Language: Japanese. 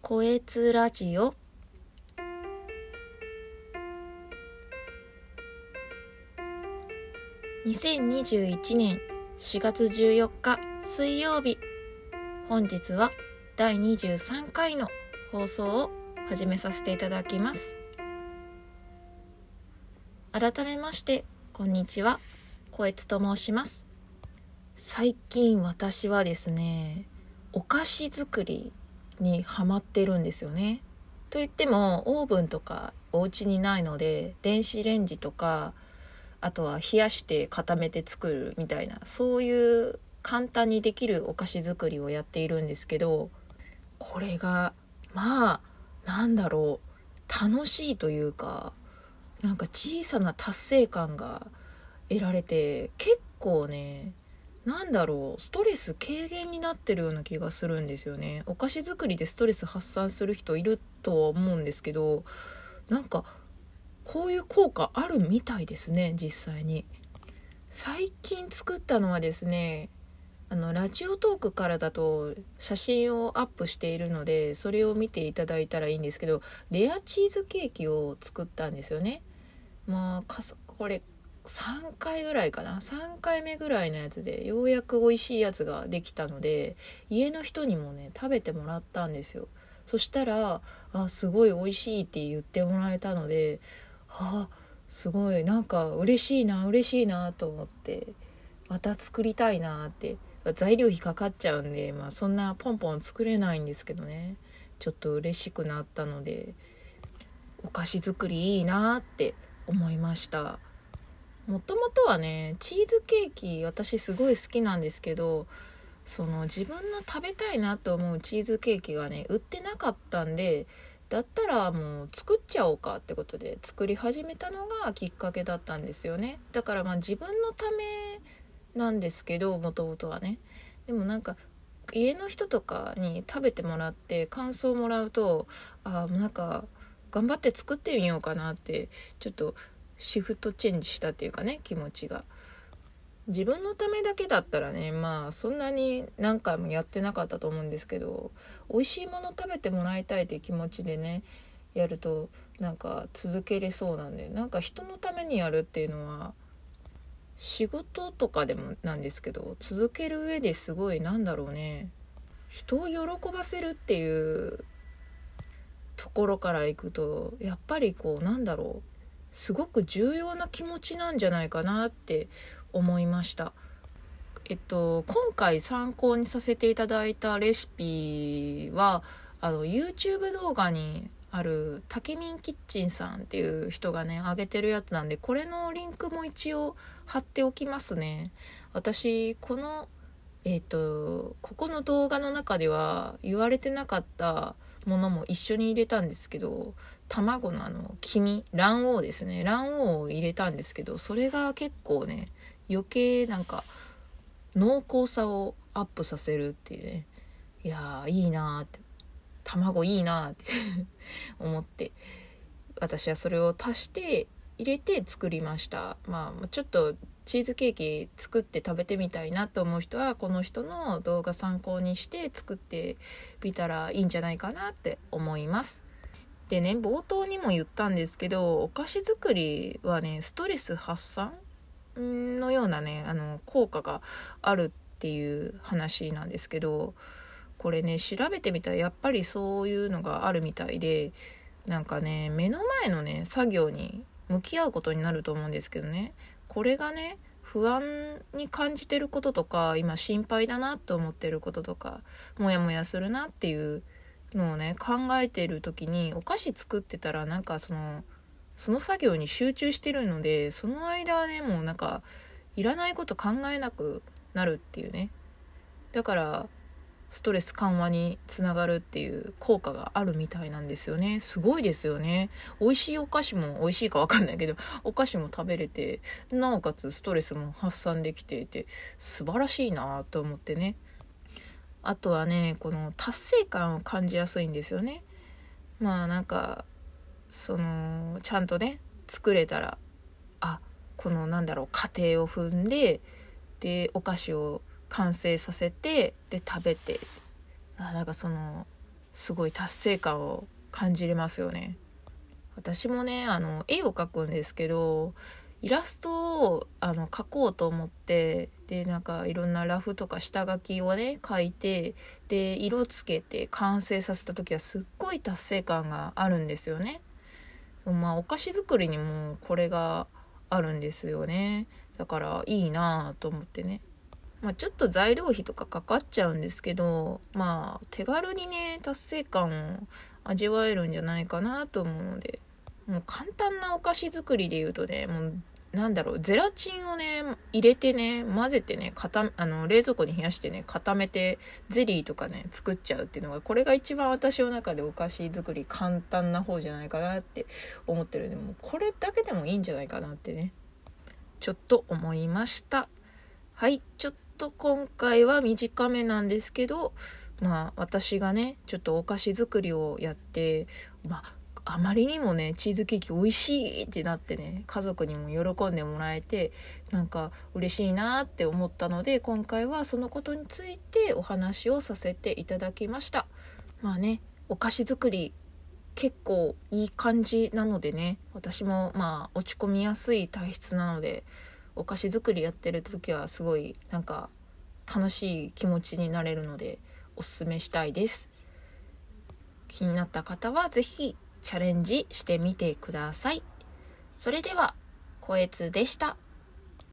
こえつラジオ。2021年4月14日水曜日。本日は第23回の放送を始めさせていただきます。改めましてこんにちは。こえつと申します。最近私はですねお菓子作りにハマってるんですよね。といってもオーブンとかお家にないので電子レンジとかあとは冷やして固めて作るみたいなそういう簡単にできるお菓子作りをやっているんですけどこれがまあなんだろう楽しいというかなんか小さな達成感が得られて結構ねなんだろうストレス軽減になってるような気がするんですよね。お菓子作りでストレス発散する人いるとは思うんですけどなんかこういう効果あるみたいですね実際に。最近作ったのはですねあのラジオトークからだと写真をアップしているのでそれを見ていただいたらいいんですけどレアチーズケーキを作ったんですよね。まあこれ3回ぐらいかな。3回目ぐらいのやつでようやく美味しいやつができたので家の人にもね食べてもらったんですよ。そしたら「あすごい美味しい」って言ってもらえたのであすごいなんか嬉しいな嬉しいなと思ってまた作りたいなって材料費かかっちゃうんで、まあ、そんなポンポン作れないんですけどね。ちょっと嬉しくなったのでお菓子作りいいなって思いました。もともとはねチーズケーキ私すごい好きなんですけどその自分の食べたいなと思うチーズケーキがね売ってなかったんでだったらもう作っちゃおうかってことで作り始めたのがきっかけだったんですよね。だからまあ自分のためなんですけどもともとはね。でもなんか家の人とかに食べてもらって感想をもらうとあなんか頑張って作ってみようかなってちょっとシフトチェンジしたっていうかね気持ちが。自分のためだけだったらねまあそんなに何回もやってなかったと思うんですけど美味しいもの食べてもらいたいっていう気持ちでねやるとなんか続けれそうなんでなんか人のためにやるっていうのは仕事とかでもなんですけど続ける上ですごいなんだろうね人を喜ばせるっていうところからいくとやっぱりこうなんだろうすごく重要な気持ちなんじゃないかなって思いました。えっと、今回参考にさせていただいたレシピはあの YouTube 動画にあるたけみんキッチンさんっていう人がね上げてるやつなんでこれのリンクも一応貼っておきますね私このえっ、とここの動画の中では言われてなかったものも一緒に入れたんですけど卵のあの黄身卵黄ですね。卵黄を入れたんですけどそれが結構ね余計なんか濃厚さをアップさせるっていうねいやーいいなーって卵いいなーって 思って私はそれを足して入れて作りました。まあちょっとチーズケーキ作って食べてみたいなと思う人はこの人の動画参考にして作ってみたらいいんじゃないかなって思います。でね冒頭にも言ったんですけどお菓子作りはねストレス発散のようなねあの効果があるっていう話なんですけどこれね調べてみたらやっぱりそういうのがあるみたいでなんかね目の前のね作業に向き合うことになると思うんですけどね。これがね不安に感じてることとか今心配だなと思ってることとかモヤモヤするなっていうのをね考えてる時にお菓子作ってたらなんかそのその作業に集中してるのでその間はねもうなんかいらないこと考えなくなるっていうね。だからストレス緩和につながるっていう効果があるみたいなんですよね。すごいですよね。美味しいお菓子も美味しいか分かんないけどお菓子も食べれてなおかつストレスも発散できていて素晴らしいなと思ってね。あとはねこの達成感を感じやすいんですよね。まあなんかそのちゃんとね作れたらあこのなんだろう過程を踏んででお菓子を完成させてで食べてあなんかそのすごい達成感を感じれますよね。私もねあの絵を描くんですけどイラストをあの描こうと思ってでなんかいろんなラフとか下書きをね描いてで色つけて完成させた時はすっごい達成感があるんですよね。まあお菓子作りにもこれがあるんですよねだからいいなぁと思ってねまあ、ちょっと材料費とかかかっちゃうんですけどまあ手軽にね達成感を味わえるんじゃないかなと思うのでもう簡単なお菓子作りで言うとねもうなんだろうゼラチンをね入れてね混ぜてね固あの冷蔵庫に冷やしてね固めてゼリーとかね作っちゃうっていうのがこれが一番私の中でお菓子作り簡単な方じゃないかなって思ってるんでもうこれだけでもいいんじゃないかなってねちょっと思いました。はいちょっと今回は短めなんですけどまあ私がねちょっとお菓子作りをやってまああまりにもねチーズケーキ美味しいってなってね家族にも喜んでもらえてなんか嬉しいなって思ったので今回はそのことについてお話をさせていただきました。まあねお菓子作り結構いい感じなのでね私もまあ落ち込みやすい体質なのでお菓子作りやってる時はすごいなんか楽しい気持ちになれるのでおすすめしたいです気になった方は是非チャレンジしてみてください。それでは、こえつでした。